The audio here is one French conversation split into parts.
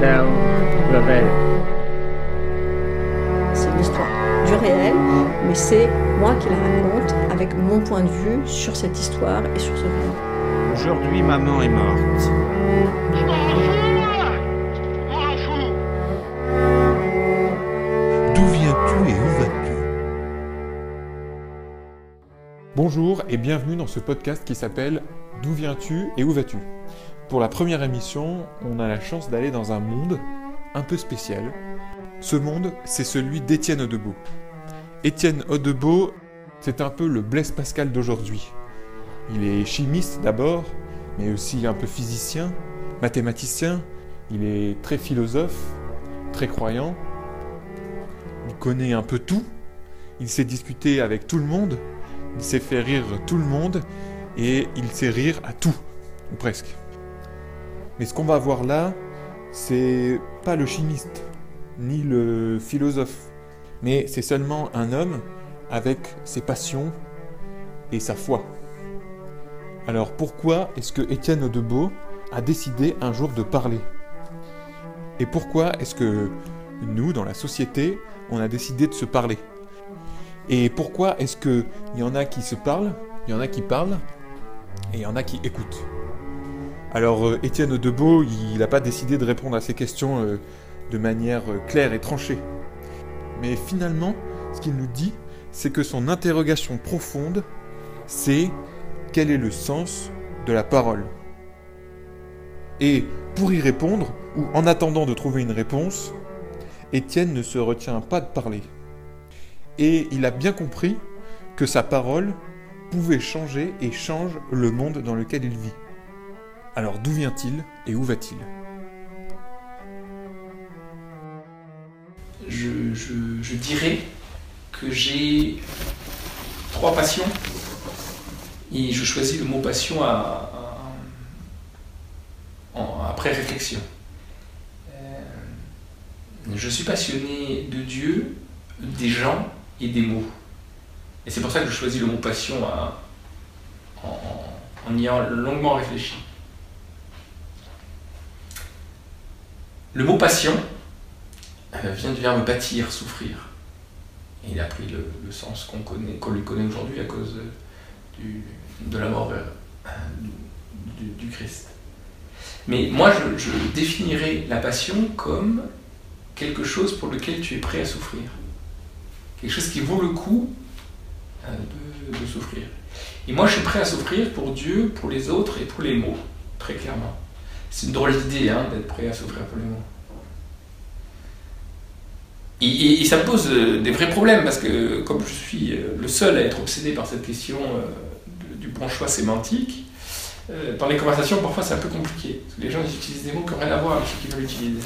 réel. C'est l'histoire du réel, mais c'est moi qui la raconte avec mon point de vue sur cette histoire et sur ce réel. Aujourd'hui, maman est morte. D'où viens-tu et où vas-tu? Bonjour et bienvenue dans ce podcast qui s'appelle D'où viens-tu et où vas-tu? Pour la première émission, on a la chance d'aller dans un monde un peu spécial. Ce monde, c'est celui d'Étienne Audebeau. Étienne Audebeau, c'est un peu le Blaise Pascal d'aujourd'hui. Il est chimiste d'abord, mais aussi un peu physicien, mathématicien, il est très philosophe, très croyant, il connaît un peu tout, il sait discuter avec tout le monde, il sait faire rire tout le monde et il sait rire à tout, ou presque. Mais ce qu'on va voir là, c'est pas le chimiste, ni le philosophe, mais c'est seulement un homme avec ses passions et sa foi. Alors pourquoi est-ce que Étienne Audebeau a décidé un jour de parler? Et pourquoi est-ce que nous, dans la société, on a décidé de se parler? Et pourquoi est-ce qu'il y en a qui se parlent, il y en a qui parlent, et il y en a qui écoutent? Alors euh, Étienne Audebeau, il n'a pas décidé de répondre à ces questions euh, de manière euh, claire et tranchée. Mais finalement, ce qu'il nous dit, c'est que son interrogation profonde, c'est quel est le sens de la parole? Et pour y répondre, ou en attendant de trouver une réponse, Étienne ne se retient pas de parler. Et il a bien compris que sa parole pouvait changer et change le monde dans lequel il vit. Alors d'où vient-il et où va-t-il? Je, dirais que j'ai trois passions et je choisis le mot passion à, après réflexion. Euh, je suis passionné de Dieu, des gens et des mots. Et c'est pour ça que je choisis le mot passion en y ayant longuement réfléchi. Le mot passion euh, vient du verbe bâtir, souffrir. Et il a pris le, sens qu'on connaît, qu'on lui connaît aujourd'hui à cause euh, de la mort euh, du, Christ. Mais moi, je, je définirais la passion comme quelque chose pour lequel tu es prêt à souffrir. Quelque chose qui vaut le coup de, de souffrir. Et moi, je suis prêt à souffrir pour Dieu, pour les autres et pour les mots, très clairement. C'est une drôle d'idée hein, d'être prêt à souffrir pour les mots. Et, et- et ça me pose euh, des vrais problèmes parce que comme je suis euh, le seul à être obsédé par cette question euh, du bon choix sémantique, dans les conversations parfois c'est un peu compliqué. Parce que les gens utilisent des mots qui n'ont rien à voir avec ce qu'ils veulent utiliser.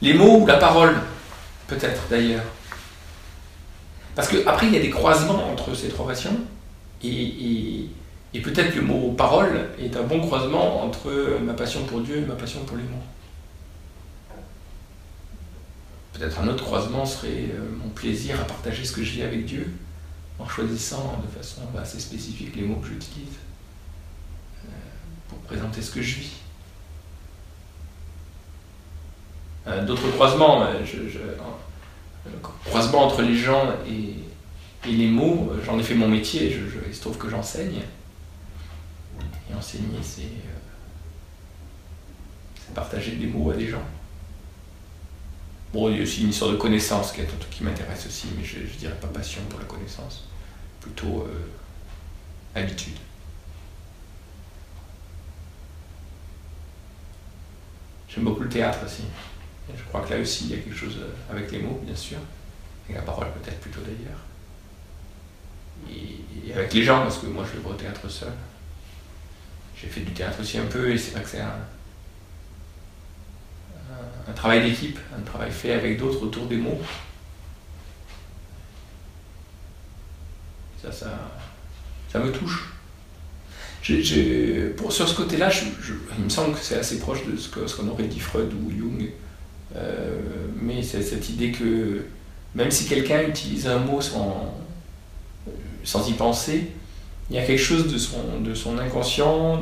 Les mots ou la parole, peut-être d'ailleurs. Parce que après il y a des croisements entre ces trois passions et- et peut-être le mot parole est un bon croisement entre ma passion pour Dieu et ma passion pour les mots. Peut-être un autre croisement serait euh, mon plaisir à partager ce que vis avec Dieu en choisissant de façon assez spécifique les mots que j'utilise euh, pour présenter ce que je vis. Euh, D'autres croisements, je- je- croisement entre les gens et, les mots, j'en ai fait mon métier, il se trouve que j'enseigne. Enseigner, c'est euh, c'est partager des mots à des gens. Bon, il y a aussi une histoire de connaissance qui m'intéresse aussi, mais je, je dirais pas passion pour la connaissance, plutôt euh, habitude. J'aime beaucoup le théâtre aussi. Je crois que là aussi, il y a quelque chose euh, avec les mots, bien sûr, avec la parole peut-être plutôt d'ailleurs. Et, et avec les gens, parce que moi je vais pas au théâtre seul. J'ai fait du théâtre aussi un peu, et c'est vrai que c'est un, travail d'équipe, un travail fait avec d'autres autour des mots. Ça, ça, ça me touche. Pour, sur ce côté-là, il me semble que c'est assez proche de ce que- ce qu'on aurait dit Freud ou Jung. Euh, mais c'est cette idée que même si quelqu'un utilise un mot sans, sans y penser, il y a quelque chose de son, de son inconscient,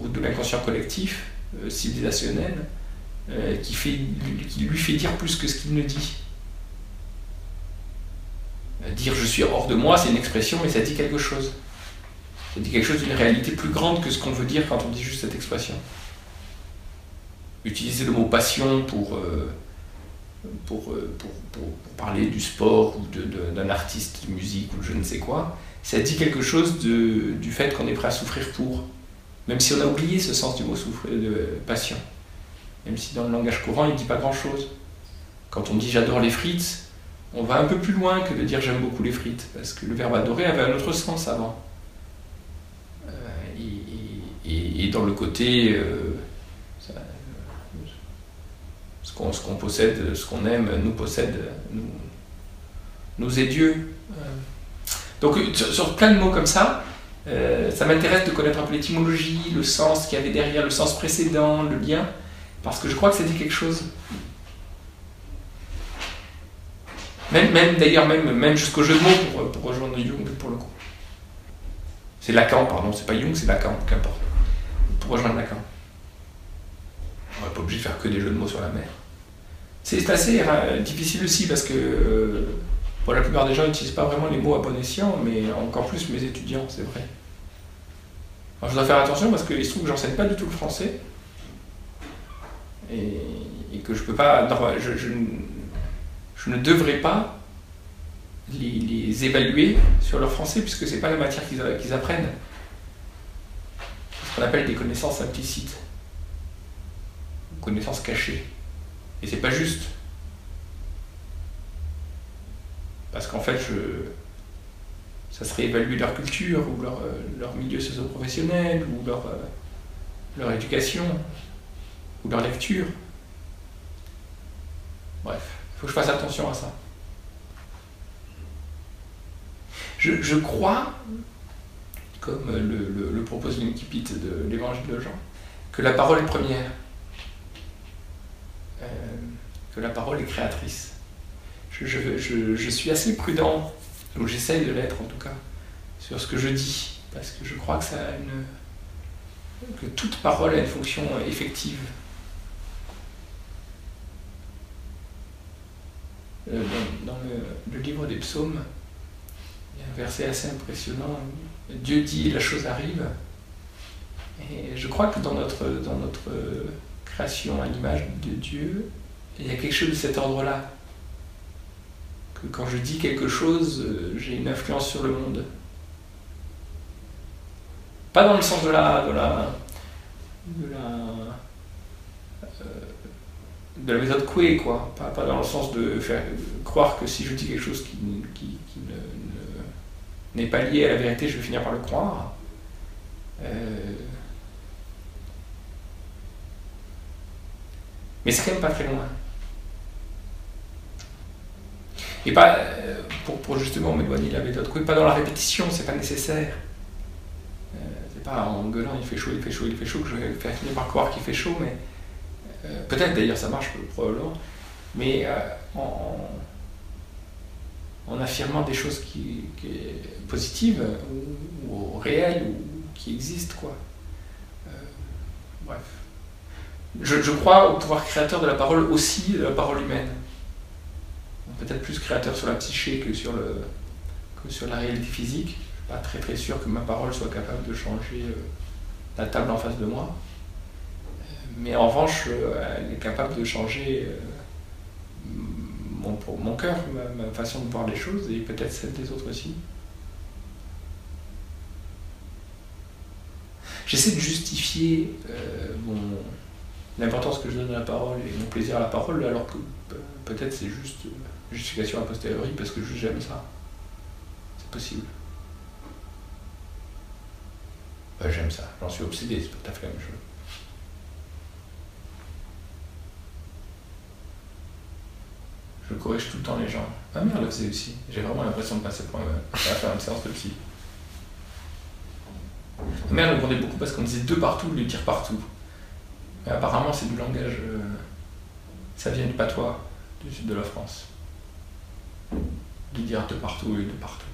ou de l'inconscient collectif, euh, civilisationnel, euh, qui, fait, qui lui fait dire plus que ce qu'il ne dit. Dire je suis hors de moi, c'est une expression, mais ça dit quelque chose. Ça dit quelque chose d'une réalité plus grande que ce qu'on veut dire quand on dit juste cette expression. Utiliser le mot passion pour, pour, pour, parler du sport ou d'un artiste de musique ou je ne sais quoi, ça dit quelque chose du fait qu'on est prêt à souffrir pour. Même si on a oublié ce sens du mot souffrir, de passion. Même si dans le langage courant, il ne dit pas grand-chose. Quand on dit j'adore les frites, on va un peu plus loin que de dire j'aime beaucoup les frites, parce que le verbe adorer avait un autre sens avant. Euh, et, dans le côté, euh, ce qu'on possède, ce qu'on aime, nous possède, nous, nous est Dieu. Euh, donc sur, plein de mots comme ça, euh, ça m'intéresse de connaître un peu l'étymologie, le sens qu'il y avait derrière, le sens précédent, le lien, parce que je crois que dit quelque chose. Même, même d'ailleurs, même, même jusqu'au jeu de mots pour, rejoindre Jung pour le coup. C'est Lacan, pardon, c'est pas Jung, c'est Lacan, qu'importe. Pour rejoindre Lacan. On n'est pas obligé de faire que des jeux de mots sur la mer. C'est assez euh, difficile aussi parce que euh, la plupart des gens n'utilisent pas vraiment les mots à bon escient, mais encore plus mes étudiants, c'est vrai. Alors je dois faire attention parce qu'il se trouve que j'enseigne pas du tout le français et, que je ne devrais pas les, évaluer sur leur français puisque c'est pas la matière qu'ils apprennent. Ce qu'on appelle des connaissances implicites, connaissances cachées. Et c'est pas juste. Parce qu'en fait, je, ça serait évaluer leur culture, ou leur, euh, milieu socio-professionnel, ou leur, euh, leur éducation, ou leur lecture. Bref, il faut que je fasse attention à ça. Je, crois, comme le, le, propose l'Inkipit de l'évangile de Jean, que la parole est première, que la parole est créatrice je, suis assez prudent, ou j'essaye de l'être en tout cas, sur ce que je dis, parce que je crois que, ça a une, que toute parole a une fonction effective. Euh, dans, le, livre des psaumes, il y a un verset assez impressionnant. Dieu dit, la chose arrive. Et je crois que dans notre, dans notre création à l'image de Dieu, il y a quelque chose de cet ordre-là que quand je dis quelque chose, euh, j'ai une influence sur le monde. Pas dans le sens de la, de la, de la, euh, de la méthode Coué, quoi. Pas, pas, dans le sens de faire croire que si je dis quelque chose qui, qui, n'est pas lié à la vérité, je vais finir par le croire. Euh, mais c'est quand même pas très loin. Et pas, euh, pour, justement m'éloigner de la méthode pas dans la répétition, c'est pas nécessaire. Euh, c'est pas en gueulant il fait chaud, il fait chaud, il fait chaud que je vais faire finir par croire qu'il fait chaud, mais euh, peut-être d'ailleurs ça marche probablement, mais en, affirmant des choses qui, positives ou, réelles ou qui existent quoi. bref. Je crois au pouvoir créateur de la parole aussi, de la parole humaine peut-être plus créateur sur la psyché que sur, le, que sur la réalité physique. Je suis pas très très sûr que ma parole soit capable de changer euh, la table en face de moi. Mais en revanche, euh, elle est capable de changer euh, mon, mon cœur, ma, façon de voir les choses et peut-être celle des autres aussi. J'essaie de justifier l'importance que je donne à la parole et mon plaisir à la parole alors que peut-être c'est juste justification a posteriori parce que j'aime ça. C'est possible. Bah, j'aime ça, j'en suis obsédé, c'est pas tout à. Je corrige tout le temps les gens. Ma mère le faisait aussi. J'ai vraiment l'impression de passer pour un, faire une séance de psy. Ma mère répondait beaucoup parce qu'on disait deux partout, lui dire partout. Mais apparemment, c'est du langage. Euh, ça vient du patois du sud de la France dire de partout et de partout.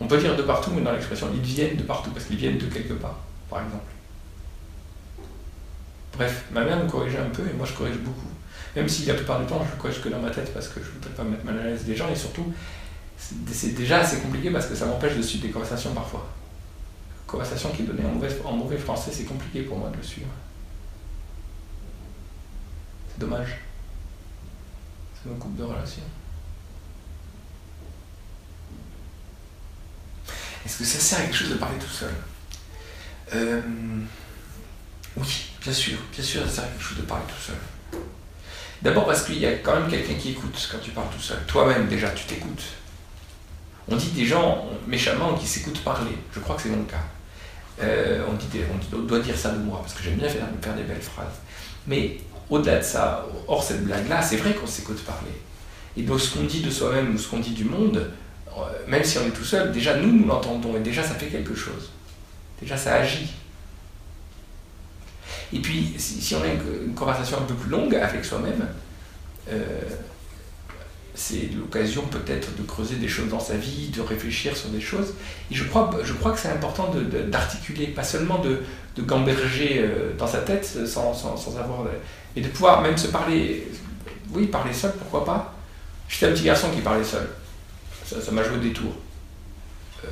On peut dire de partout, mais dans l'expression ils viennent de partout, parce qu'ils viennent de quelque part, par exemple. Bref, ma mère me corrigeait un peu et moi je corrige beaucoup. Même si la plupart du temps je corrige que dans ma tête parce que je ne voudrais pas mettre mal à l'aise des gens et surtout c'est déjà assez compliqué parce que ça m'empêche de suivre des conversations parfois. Conversation qui est donnée mauvais, en mauvais français, c'est compliqué pour moi de le suivre. C'est dommage. Me coupe de relation. Est-ce que ça sert à quelque chose de parler tout seul? Euh, Oui, bien sûr, bien sûr, ça sert à quelque chose de parler tout seul. D'abord parce qu'il y a quand même quelqu'un qui écoute quand tu parles tout seul. Toi-même déjà, tu t'écoutes. On dit des gens méchamment qui s'écoutent parler. Je crois que c'est mon cas. Euh, on, dit on, doit dire ça de moi, parce que j'aime bien faire, faire, des belles phrases. Mais au-delà de ça, hors cette blague-là, c'est vrai qu'on s'écoute parler. Et donc ce qu'on dit de soi-même ou ce qu'on dit du monde, euh, même si on est tout seul, déjà nous, nous l'entendons, et déjà ça fait quelque chose. Déjà ça agit. Et puis, si, on a une, conversation un peu plus longue avec soi-même, euh, c'est l'occasion peut-être de creuser des choses dans sa vie, de réfléchir sur des choses. Et je crois, je crois que c'est important d'articuler, pas seulement de, de gamberger euh, dans sa tête sans, sans, avoir... et de pouvoir même se parler, oui, parler seul, pourquoi pas? J'étais un petit garçon qui parlait seul. Ça m'a joué des tours. Euh,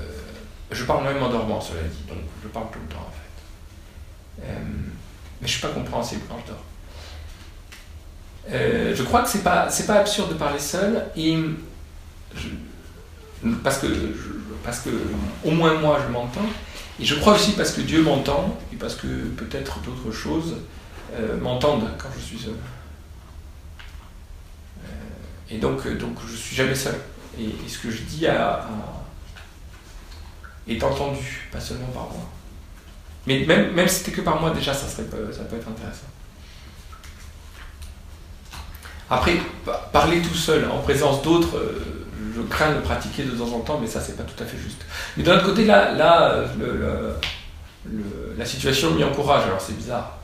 je parle même en dormant, cela dit, donc je parle tout le temps en fait. Euh, mais je ne suis pas compréhensible quand je dors. Euh, je crois que c'est pas pas absurde de parler seul et parce que au moins moi je m'entends et je crois aussi parce que Dieu m'entend et parce que peut-être d'autres choses euh, m'entendent quand je suis seul. Euh, et donc donc je suis jamais seul et, ce que je dis est entendu pas seulement par moi. Mais même même si c'était que par moi déjà ça serait ça peut être intéressant. Après, parler tout seul en présence d'autres, euh, je crains de pratiquer de temps en temps, mais ça, c'est pas tout à fait juste. Mais d'un autre côté, là, là la situation m'y encourage, alors c'est bizarre.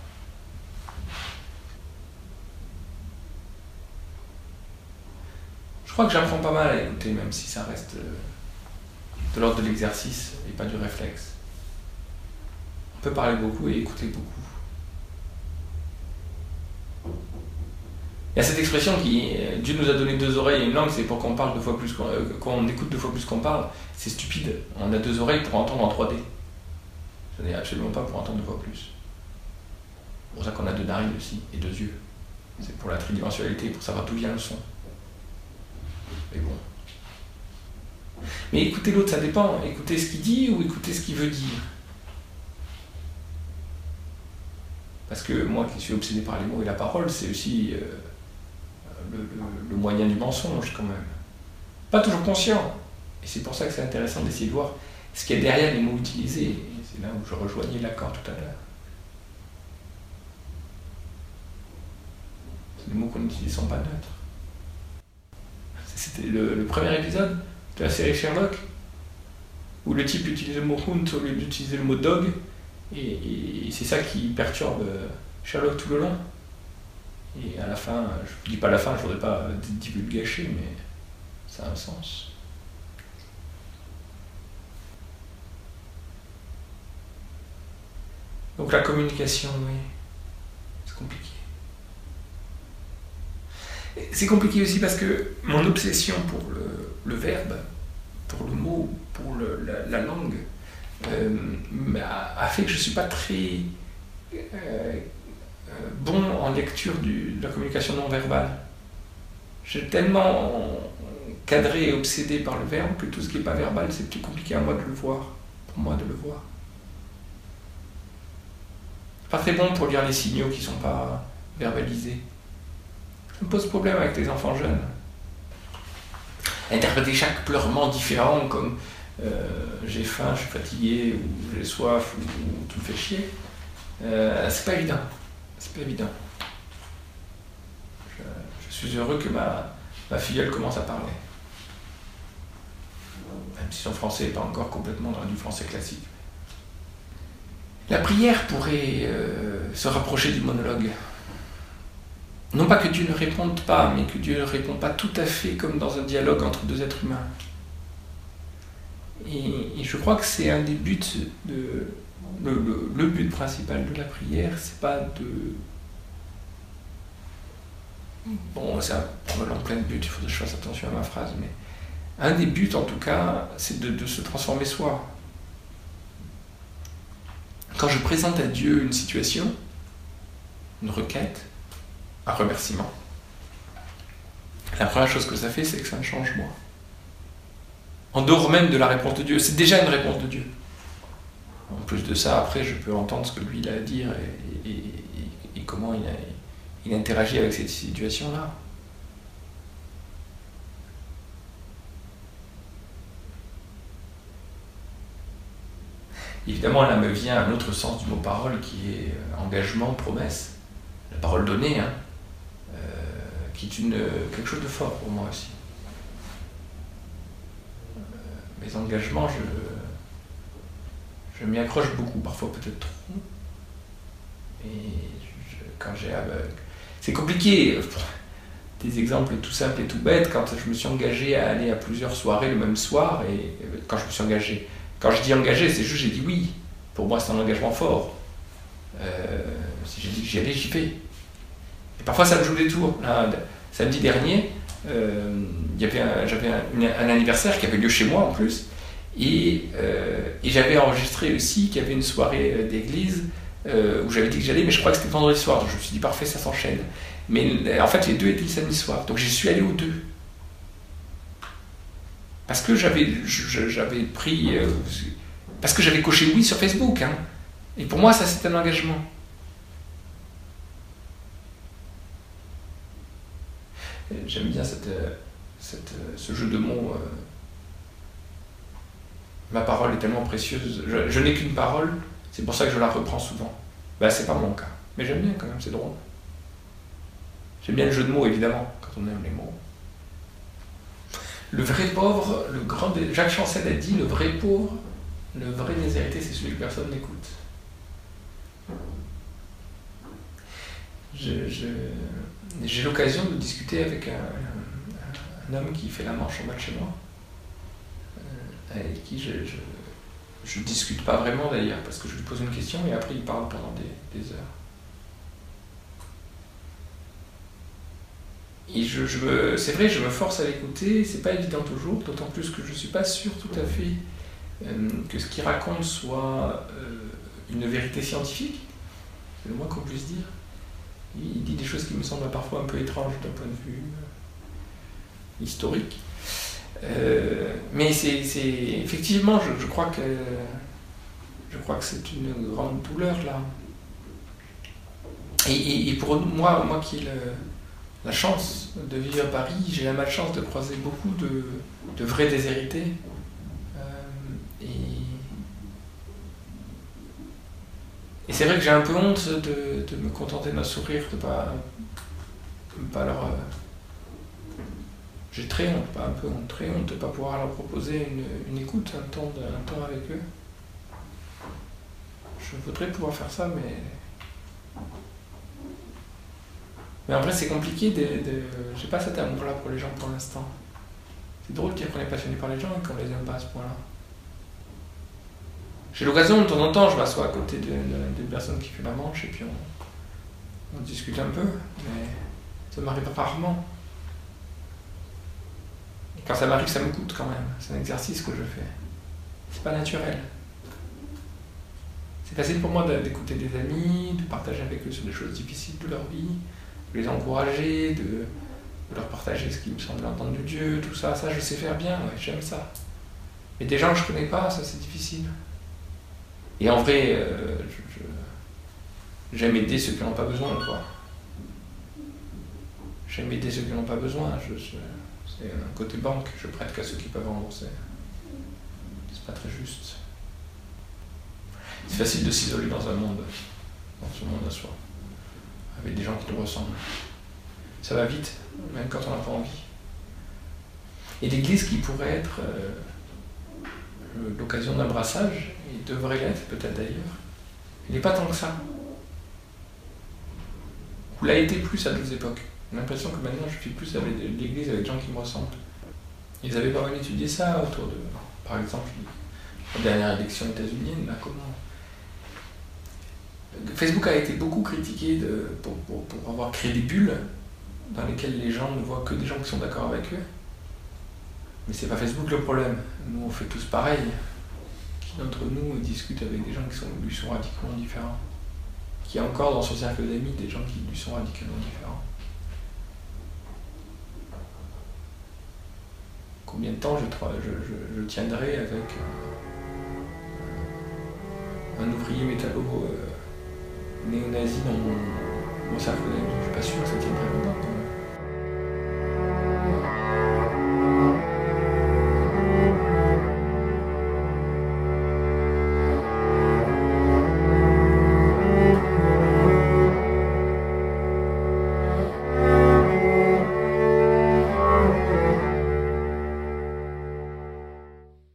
Je crois que j'apprends pas mal à écouter, même si ça reste euh, de l'ordre de l'exercice et pas du réflexe. On peut parler beaucoup et écouter beaucoup. Il y a cette expression qui Dieu nous a donné deux oreilles et une langue, c'est pour qu'on parle deux fois plus qu'on écoute deux fois plus qu'on parle. C'est stupide. On a deux oreilles pour entendre en 3D. Ce n'est absolument pas pour entendre deux fois plus. C'est pour ça qu'on a deux narines aussi et deux yeux. C'est pour la tridimensionnalité, pour savoir d'où vient le son. Mais bon. Mais écouter l'autre, ça dépend. Écouter ce qu'il dit ou écouter ce qu'il veut dire. Parce que moi qui suis obsédé par les mots et la parole, c'est aussi. Euh, le, moyen du mensonge quand même. Pas toujours conscient. Et c'est pour ça que c'est intéressant d'essayer de voir ce qu'il y a derrière les mots utilisés. C'est là où je rejoignais l'accord tout à l'heure. Les mots qu'on utilise sont pas neutres. C'était le, premier épisode de la série Sherlock, où le type utilise le mot hunt au lieu d'utiliser le mot dog, et c'est ça qui perturbe Sherlock tout le long. Et à la fin, je ne dis pas la fin, je ne voudrais pas divulgacher, mais ça a un sens. Donc la communication, oui, c'est compliqué. C'est compliqué aussi parce que mon obsession pour le, verbe, pour le mot, pour la, langue, euh, a, fait que je ne suis pas très euh, bon en lecture de la communication non verbale. J'ai tellement cadré et obsédé par le verbe que tout ce qui n'est pas verbal, c'est plus compliqué à moi de le voir, pour moi de le voir. Pas très bon pour lire les signaux qui ne sont pas verbalisés. Ça me pose problème avec les enfants jeunes. Interpréter chaque pleurement différent comme euh, j'ai faim, je suis fatigué, ou j'ai soif, ou, tout me fait chier, euh, c'est pas évident. C'est pas évident. Je, suis heureux que ma, ma filleule commence à parler. Même si son français n'est pas encore complètement dans du français classique. La prière pourrait euh, se rapprocher du monologue. Non pas que Dieu ne réponde pas, mais que Dieu ne répond pas tout à fait comme dans un dialogue entre deux êtres humains. Et, je crois que c'est un des buts de. Le, but principal de la prière, c'est pas de. Bon, c'est plein de but, il faut que je fasse attention à ma phrase, mais un des buts en tout cas, c'est de, se transformer soi. Quand je présente à Dieu une situation, une requête, un remerciement, la première chose que ça fait, c'est que ça me change moi en dehors même de la réponse de Dieu. C'est déjà une réponse de Dieu. En plus de ça, après, je peux entendre ce que lui il a à dire et, comment il, interagit avec cette situation-là. Évidemment, là me vient un autre sens du mot parole qui est euh, engagement, promesse, la parole donnée, hein, euh, qui est une, quelque chose de fort pour moi aussi. Mes engagements, je, je m'y accroche beaucoup, parfois peut-être trop. Et quand j'ai. Ben, c'est compliqué. Des exemples tout simples et tout bêtes, quand je me suis engagé à aller à plusieurs soirées le même soir, et quand je me suis engagé, quand je dis engagé, c'est juste j'ai dit oui. Pour moi, c'est un engagement fort. Euh, si j'ai dit que j'y allais, j'y vais. Et parfois, ça me joue des tours. samedi dernier, euh, j'avais un, anniversaire qui avait lieu chez moi en plus, et, euh, et j'avais enregistré aussi qu'il y avait une soirée euh, d'église où j'avais dit que j'allais, mais je crois que c'était vendredi soir, donc je me suis dit parfait, ça s'enchaîne. Mais en fait, les deux étaient le samedi soir, donc j'y suis allé aux deux. Parce que j'avais, pris. parce que j'avais coché oui sur Facebook. Hein. Et pour moi, ça, c'était un engagement. J'aime bien euh, euh, ce jeu de mots. Euh. Ma parole est tellement précieuse. Je, n'ai qu'une parole, c'est pour ça que je la reprends souvent. Bah, c'est pas mon cas. Mais j'aime bien quand même, c'est drôle. J'aime bien le jeu de mots, évidemment, quand on aime les mots. Le vrai pauvre, le grand. Jacques Chancel a dit le vrai pauvre, le vrai déshérité, c'est celui que personne n'écoute. j'ai l'occasion de discuter avec un, homme qui fait la marche en bas de chez moi, avec qui je, je, discute pas vraiment d'ailleurs, parce que je lui pose une question et après il parle pendant des, heures. Et je, c'est vrai, je me force à l'écouter, c'est pas évident toujours, d'autant plus que je suis pas sûr tout à fait euh, que ce qu'il raconte soit euh, une vérité scientifique, c'est le moins qu'on puisse dire. Il dit des choses qui me semblent parfois un peu étranges d'un point de vue euh, historique. Euh, mais c'est effectivement, je, crois que je crois que c'est une grande douleur là. Et, pour moi, moi qui ai la chance de vivre à Paris, j'ai la malchance de croiser beaucoup de, de vrais déshérités Et c'est vrai que j'ai un peu honte de, me contenter d'un sourire, de pas, pas leur. J'ai très honte, pas un peu honte, très honte de ne pas pouvoir leur proposer une, écoute, un temps, avec eux. Je voudrais pouvoir faire ça, mais. Mais en vrai, c'est compliqué de. de... J'ai pas cet amour-là pour les gens pour l'instant. C'est drôle de dire qu'on est passionné par les gens et qu'on les aime pas à ce point-là. J'ai l'occasion de temps en temps, je m'assois à côté d'une personne qui fait la manche et puis on, discute un peu, mais ça m'arrive rarement. Quand ça m'arrive, ça me coûte quand même. C'est un exercice que je fais. C'est pas naturel. C'est facile pour moi d'écouter des amis, de partager avec eux sur des choses difficiles de leur vie, de les encourager, de, leur partager ce qui me semble entendre de Dieu, tout ça. Ça, je sais faire bien, j'aime ça. Mais des gens que je connais pas, ça c'est difficile. Et en vrai, euh, j'aime aider ceux qui n'ont pas besoin, quoi. J'aime aider ceux qui n'ont pas besoin. C'est un côté banque, je prête qu'à ceux qui peuvent rembourser. C'est pas très juste. C'est facile de s'isoler dans un monde, dans ce monde à soi, avec des gens qui nous ressemblent. Ça va vite, même quand on n'a pas envie. Et l'Église qui pourrait être euh, l'occasion d'un brassage, il devrait l'être peut-être d'ailleurs, il n'est pas tant que ça. Ou l'a été plus à d'autres époques. J'ai l'impression que maintenant je suis plus avec l'Église avec des gens qui me ressemblent. Ils avaient pas mal étudié ça autour de, par exemple, la dernière élection états-unienne, là, comment? Facebook a été beaucoup critiqué pour, avoir créé des bulles dans lesquelles les gens ne voient que des gens qui sont d'accord avec eux. Mais c'est pas Facebook le problème. Nous, on fait tous pareil. Qui d'entre nous discute avec des gens qui sont, lui sont radicalement différents? Qui a encore dans son cercle d'amis des gens qui lui sont radicalement différents? Combien de temps je, tiendrai avec un, ouvrier métallo euh, néo-nazi dans mon, cercle d'amis Je suis pas sûr que ça tiendrait longtemps.